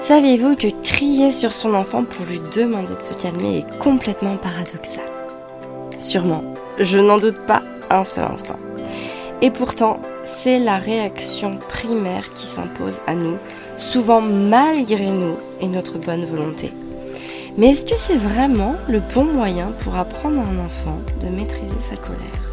Saviez-vous que crier sur son enfant pour lui demander de se calmer est complètement paradoxal? Sûrement, je n'en doute pas un seul instant. Et pourtant, c'est la réaction primaire qui s'impose à nous, souvent malgré nous et notre bonne volonté. Mais est-ce que c'est vraiment le bon moyen pour apprendre à un enfant de maîtriser sa colère?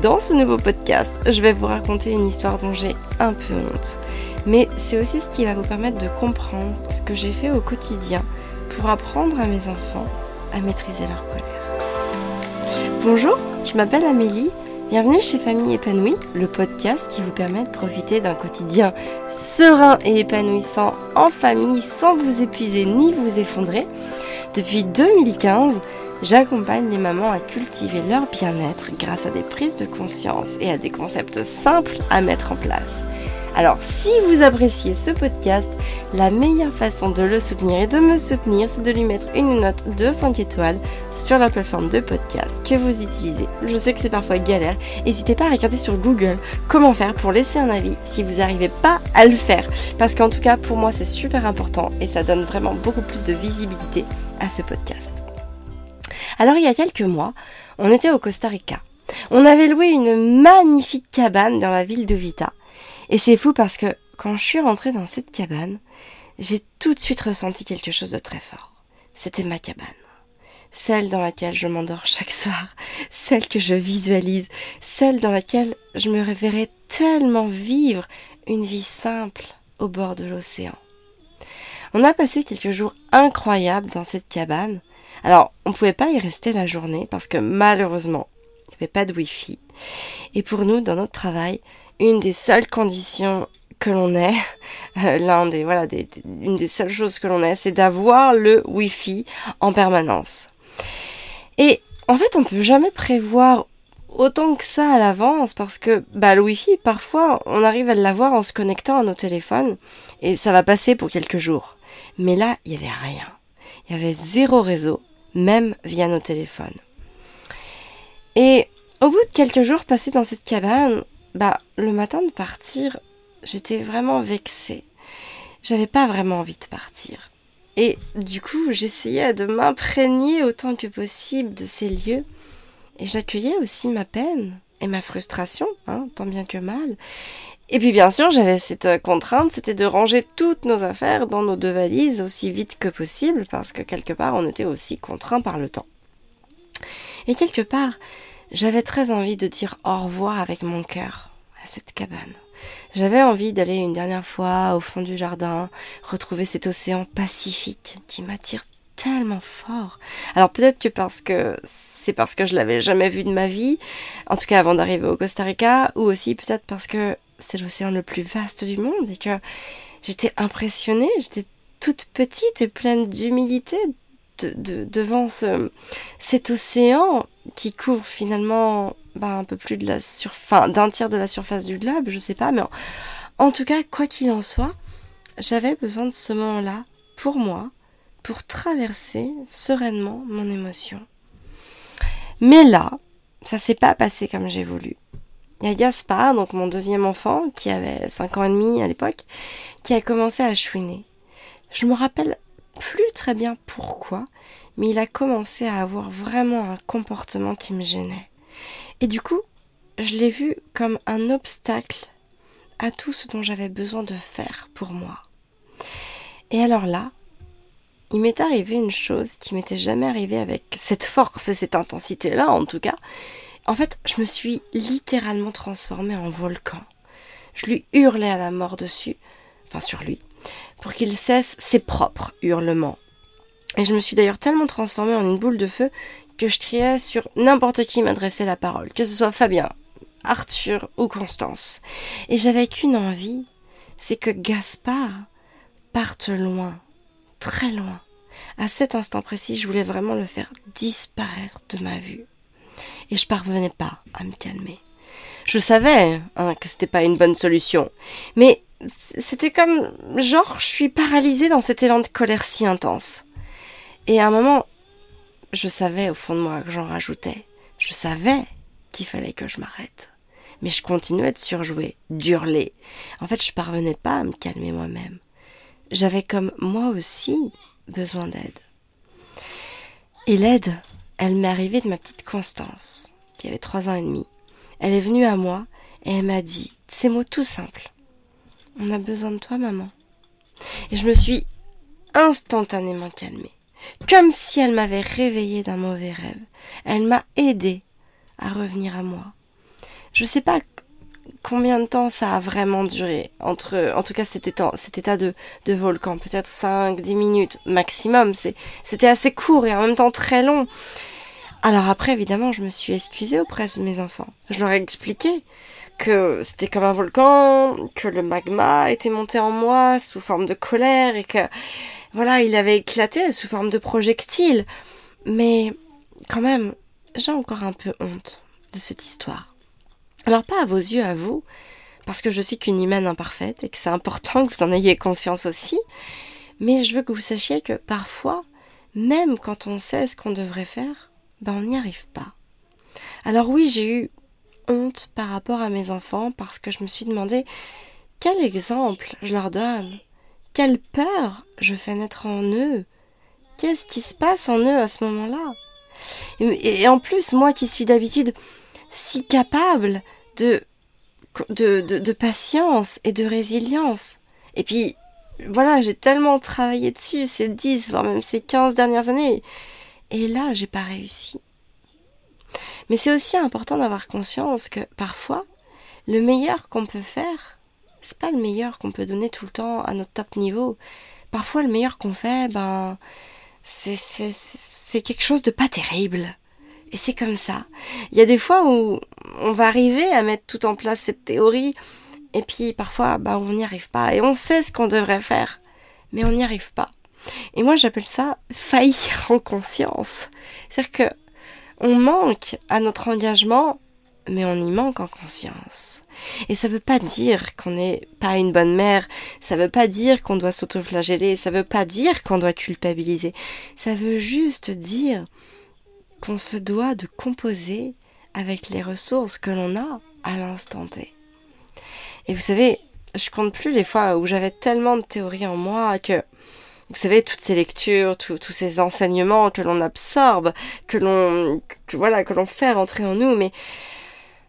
Dans ce nouveau podcast, je vais vous raconter une histoire dont j'ai un peu honte mais c'est aussi ce qui va vous permettre de comprendre ce que j'ai fait au quotidien pour apprendre à mes enfants à maîtriser leur colère. Bonjour, je m'appelle Amélie. Bienvenue chez Famille épanouie, le podcast qui vous permet de profiter d'un quotidien serein et épanouissant en famille sans vous épuiser ni vous effondrer. Depuis 2015, j'accompagne les mamans à cultiver leur bien-être grâce à des prises de conscience et à des concepts simples à mettre en place. Alors si vous appréciez ce podcast, la meilleure façon de le soutenir et de me soutenir, c'est de lui mettre une note de 5 étoiles sur la plateforme de podcast que vous utilisez. Je sais que c'est parfois galère. N'hésitez pas à regarder sur Google comment faire pour laisser un avis si vous n'arrivez pas à le faire. Parce qu'en tout cas, pour moi, c'est super important et ça donne vraiment beaucoup plus de visibilité à ce podcast. Alors il y a quelques mois, on était au Costa Rica. On avait loué une magnifique cabane dans la ville de Vita et c'est fou parce que quand je suis rentrée dans cette cabane, j'ai tout de suite ressenti quelque chose de très fort. C'était ma cabane. Celle dans laquelle je m'endors chaque soir, celle que je visualise, celle dans laquelle je me réveillerais tellement vivre une vie simple au bord de l'océan. On a passé quelques jours incroyables dans cette cabane. Alors, on ne pouvait pas y rester la journée parce que malheureusement, il n'y avait pas de wifi. Et pour nous, dans notre travail, une des seules conditions que l'on ait, euh, l'un des voilà, des, une des seules choses que l'on ait, c'est d'avoir le Wi-Fi en permanence. Et en fait, on peut jamais prévoir autant que ça à l'avance parce que bah, le Wi-Fi, parfois, on arrive à l'avoir en se connectant à nos téléphones et ça va passer pour quelques jours. Mais là, il y avait rien. Il y avait zéro réseau, même via nos téléphones. Et au bout de quelques jours passés dans cette cabane, bah, le matin de partir, j'étais vraiment vexée. J'avais pas vraiment envie de partir. Et du coup, j'essayais de m'imprégner autant que possible de ces lieux. Et j'accueillais aussi ma peine et ma frustration, hein, tant bien que mal. Et puis bien sûr, j'avais cette contrainte, c'était de ranger toutes nos affaires dans nos deux valises aussi vite que possible, parce que quelque part, on était aussi contraint par le temps. Et quelque part, j'avais très envie de dire au revoir avec mon cœur à cette cabane. J'avais envie d'aller une dernière fois au fond du jardin, retrouver cet océan pacifique qui m'attire tellement fort. Alors peut-être que parce que c'est parce que je l'avais jamais vu de ma vie, en tout cas avant d'arriver au Costa Rica, ou aussi peut-être parce que c'est l'océan le plus vaste du monde et que j'étais impressionnée, j'étais toute petite et pleine d'humilité de, devant ce, cet océan qui couvre finalement bah, un peu plus d'un tiers de la surface du globe, je sais pas, mais en, tout cas, quoi qu'il en soit, j'avais besoin de ce moment-là pour moi, pour traverser sereinement mon émotion. Mais là, ça s'est pas passé comme j'ai voulu. Il y a Gaspard, donc mon deuxième enfant, qui avait 5 ans et demi à l'époque, qui a commencé à chouiner. Je me rappelle plus très bien pourquoi, mais il a commencé à avoir vraiment un comportement qui me gênait. Et du coup, je l'ai vu comme un obstacle à tout ce dont j'avais besoin de faire pour moi. Et alors là, il m'est arrivé une chose qui m'était jamais arrivée avec cette force et cette intensité-là, en tout cas. En fait, je me suis littéralement transformée en volcan. Je lui hurlais à la mort dessus, enfin sur lui, pour qu'il cesse ses propres hurlements. Et je me suis d'ailleurs tellement transformée en une boule de feu que je criais sur n'importe qui m'adressait la parole, que ce soit Fabien, Arthur ou Constance. Et j'avais qu'une envie, c'est que Gaspard parte loin, très loin. À cet instant précis, je voulais vraiment le faire disparaître de ma vue. Et je parvenais pas à me calmer. Je savais hein, que c'était pas une bonne solution, mais c'était comme genre je suis paralysée dans cet élan de colère si intense. Et à un moment, je savais au fond de moi que j'en rajoutais. Je savais qu'il fallait que je m'arrête. Mais je continuais de surjouer, d'hurler. En fait, je parvenais pas à me calmer moi-même. J'avais comme moi aussi besoin d'aide. Et l'aide, elle m'est arrivée de ma petite Constance, qui avait trois ans et demi. Elle est venue à moi et elle m'a dit ces mots tout simples. On a besoin de toi, maman. Et je me suis instantanément calmée, comme si elle m'avait réveillée d'un mauvais rêve. Elle m'a aidée à revenir à moi. Je sais pas combien de temps ça a vraiment duré? Entre en tout cas cet état, cet état de, de volcan. Peut-être 5 10 minutes maximum. C'est c'était assez court et en même temps très long. Alors après évidemment je me suis excusée auprès de mes enfants. Je leur ai expliqué que c'était comme un volcan que le magma était monté en moi sous forme de colère et que voilà il avait éclaté sous forme de projectile mais quand même j'ai encore un peu honte de cette histoire alors pas à vos yeux, à vous, parce que je suis qu'une humaine imparfaite et que c'est important que vous en ayez conscience aussi, mais je veux que vous sachiez que parfois, même quand on sait ce qu'on devrait faire, ben on n'y arrive pas. Alors oui, j'ai eu honte par rapport à mes enfants parce que je me suis demandé quel exemple je leur donne, quelle peur je fais naître en eux, qu'est-ce qui se passe en eux à ce moment-là? Et en plus, moi qui suis d'habitude si capable de, de, de, patience et de résilience. Et puis, voilà, j'ai tellement travaillé dessus ces 10, voire même ces 15 dernières années. Et là, j'ai pas réussi. Mais c'est aussi important d'avoir conscience que parfois, le meilleur qu'on peut faire, c'est pas le meilleur qu'on peut donner tout le temps à notre top niveau. Parfois, le meilleur qu'on fait, ben, c'est, c'est quelque chose de pas terrible. Et c'est comme ça. Il y a des fois où on va arriver à mettre tout en place cette théorie, et puis parfois, bah, on n'y arrive pas. Et on sait ce qu'on devrait faire, mais on n'y arrive pas. Et moi, j'appelle ça faillir en conscience. C'est-à-dire que on manque à notre engagement, mais on y manque en conscience. Et ça veut pas dire qu'on n'est pas une bonne mère, ça veut pas dire qu'on doit s'autoflageller, ça veut pas dire qu'on doit culpabiliser. Ça veut juste dire qu'on se doit de composer avec les ressources que l'on a à l'instant T. Et vous savez, je compte plus les fois où j'avais tellement de théories en moi que, vous savez, toutes ces lectures, tous ces enseignements que l'on absorbe, que l'on, voilà, que l'on fait rentrer en nous, mais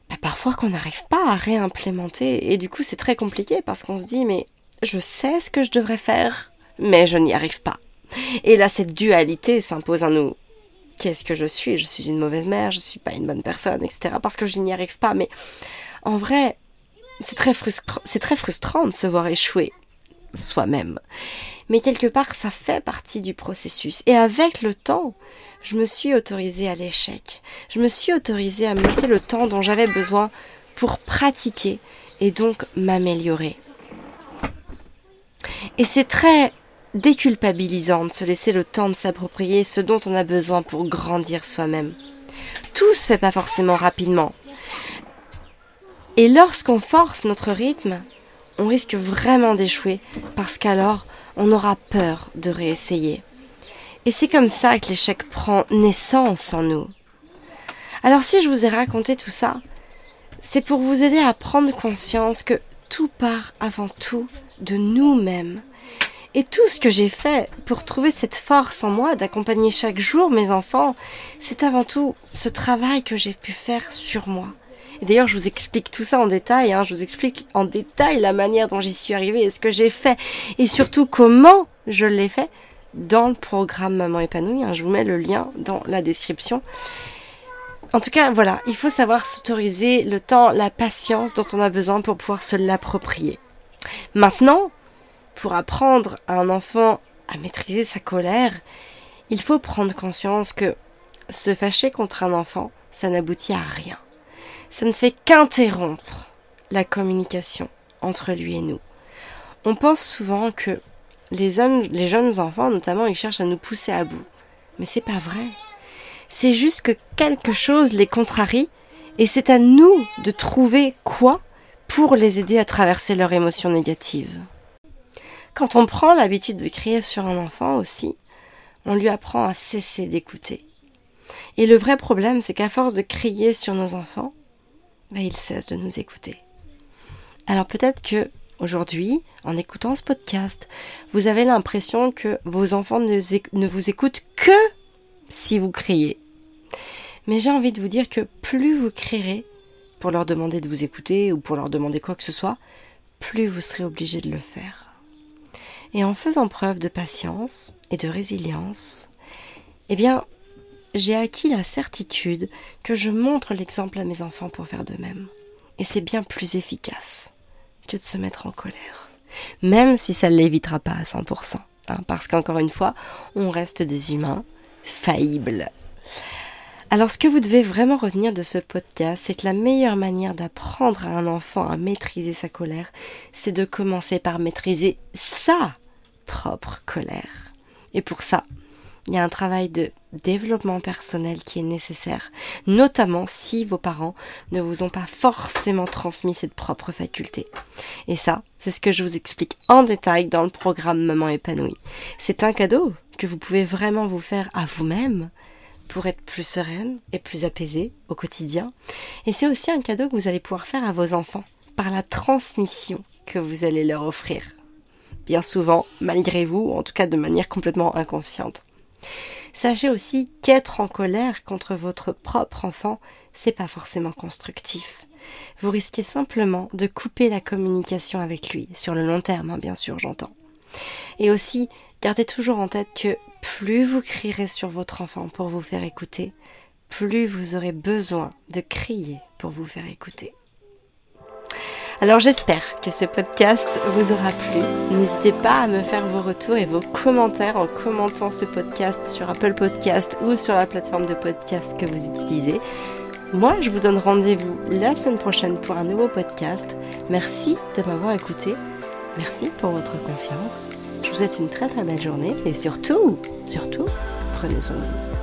bah, parfois qu'on n'arrive pas à réimplémenter. Et du coup, c'est très compliqué parce qu'on se dit, mais je sais ce que je devrais faire, mais je n'y arrive pas. Et là, cette dualité s'impose à nous qu'est-ce que je suis? Je suis une mauvaise mère, je suis pas une bonne personne, etc. Parce que je n'y arrive pas. Mais en vrai, c'est très, très frustrant de se voir échouer soi-même. Mais quelque part, ça fait partie du processus. Et avec le temps, je me suis autorisée à l'échec. Je me suis autorisée à me laisser le temps dont j'avais besoin pour pratiquer et donc m'améliorer. Et c'est très déculpabilisant de se laisser le temps de s'approprier ce dont on a besoin pour grandir soi-même. Tout se fait pas forcément rapidement. Et lorsqu'on force notre rythme, on risque vraiment d'échouer parce qu'alors on aura peur de réessayer. Et c'est comme ça que l'échec prend naissance en nous. Alors si je vous ai raconté tout ça, c'est pour vous aider à prendre conscience que tout part avant tout de nous-mêmes et tout ce que j'ai fait pour trouver cette force en moi d'accompagner chaque jour mes enfants, c'est avant tout ce travail que j'ai pu faire sur moi. Et d'ailleurs, je vous explique tout ça en détail, hein, je vous explique en détail la manière dont j'y suis arrivée et ce que j'ai fait, et surtout comment je l'ai fait dans le programme Maman épanouie. Hein, je vous mets le lien dans la description. En tout cas, voilà, il faut savoir s'autoriser le temps, la patience dont on a besoin pour pouvoir se l'approprier. Maintenant, pour apprendre à un enfant à maîtriser sa colère, il faut prendre conscience que se fâcher contre un enfant, ça n'aboutit à rien. Ça ne fait qu'interrompre la communication entre lui et nous. On pense souvent que les, jeunes enfants, notamment, ils cherchent à nous pousser à bout. Mais c'est pas vrai. C'est juste que quelque chose les contrarie et c'est à nous de trouver quoi pour les aider à traverser leurs émotions négatives. Quand on prend l'habitude de crier sur un enfant aussi, on lui apprend à cesser d'écouter. Et le vrai problème, c'est qu'à force de crier sur nos enfants, ben, ils cessent de nous écouter. Alors peut-être que aujourd'hui, en écoutant ce podcast, vous avez l'impression que vos enfants ne, ne vous écoutent que si vous criez. Mais j'ai envie de vous dire que plus vous crierez pour leur demander de vous écouter ou pour leur demander quoi que ce soit, plus vous serez obligé de le faire. Et en faisant preuve de patience et de résilience, eh bien, j'ai acquis la certitude que je montre l'exemple à mes enfants pour faire de même. Et c'est bien plus efficace que de se mettre en colère. Même si ça ne l'évitera pas à 100%. Hein, parce qu'encore une fois, on reste des humains faillibles. Alors ce que vous devez vraiment retenir de ce podcast, c'est que la meilleure manière d'apprendre à un enfant à maîtriser sa colère, c'est de commencer par maîtriser sa propre colère. Et pour ça, il y a un travail de développement personnel qui est nécessaire, notamment si vos parents ne vous ont pas forcément transmis cette propre faculté. Et ça, c'est ce que je vous explique en détail dans le programme Maman épanouie. C'est un cadeau que vous pouvez vraiment vous faire à vous-même pour être plus sereine et plus apaisée au quotidien. Et c'est aussi un cadeau que vous allez pouvoir faire à vos enfants par la transmission que vous allez leur offrir. Bien souvent, malgré vous, ou en tout cas de manière complètement inconsciente. Sachez aussi qu'être en colère contre votre propre enfant, c'est pas forcément constructif. Vous risquez simplement de couper la communication avec lui, sur le long terme, hein, bien sûr, j'entends. Et aussi, gardez toujours en tête que plus vous crierez sur votre enfant pour vous faire écouter, plus vous aurez besoin de crier pour vous faire écouter. Alors j'espère que ce podcast vous aura plu. N'hésitez pas à me faire vos retours et vos commentaires en commentant ce podcast sur Apple Podcast ou sur la plateforme de podcast que vous utilisez. Moi, je vous donne rendez-vous la semaine prochaine pour un nouveau podcast. Merci de m'avoir écouté. Merci pour votre confiance. Je vous souhaite une très très belle journée et surtout, surtout, prenez soin de vous.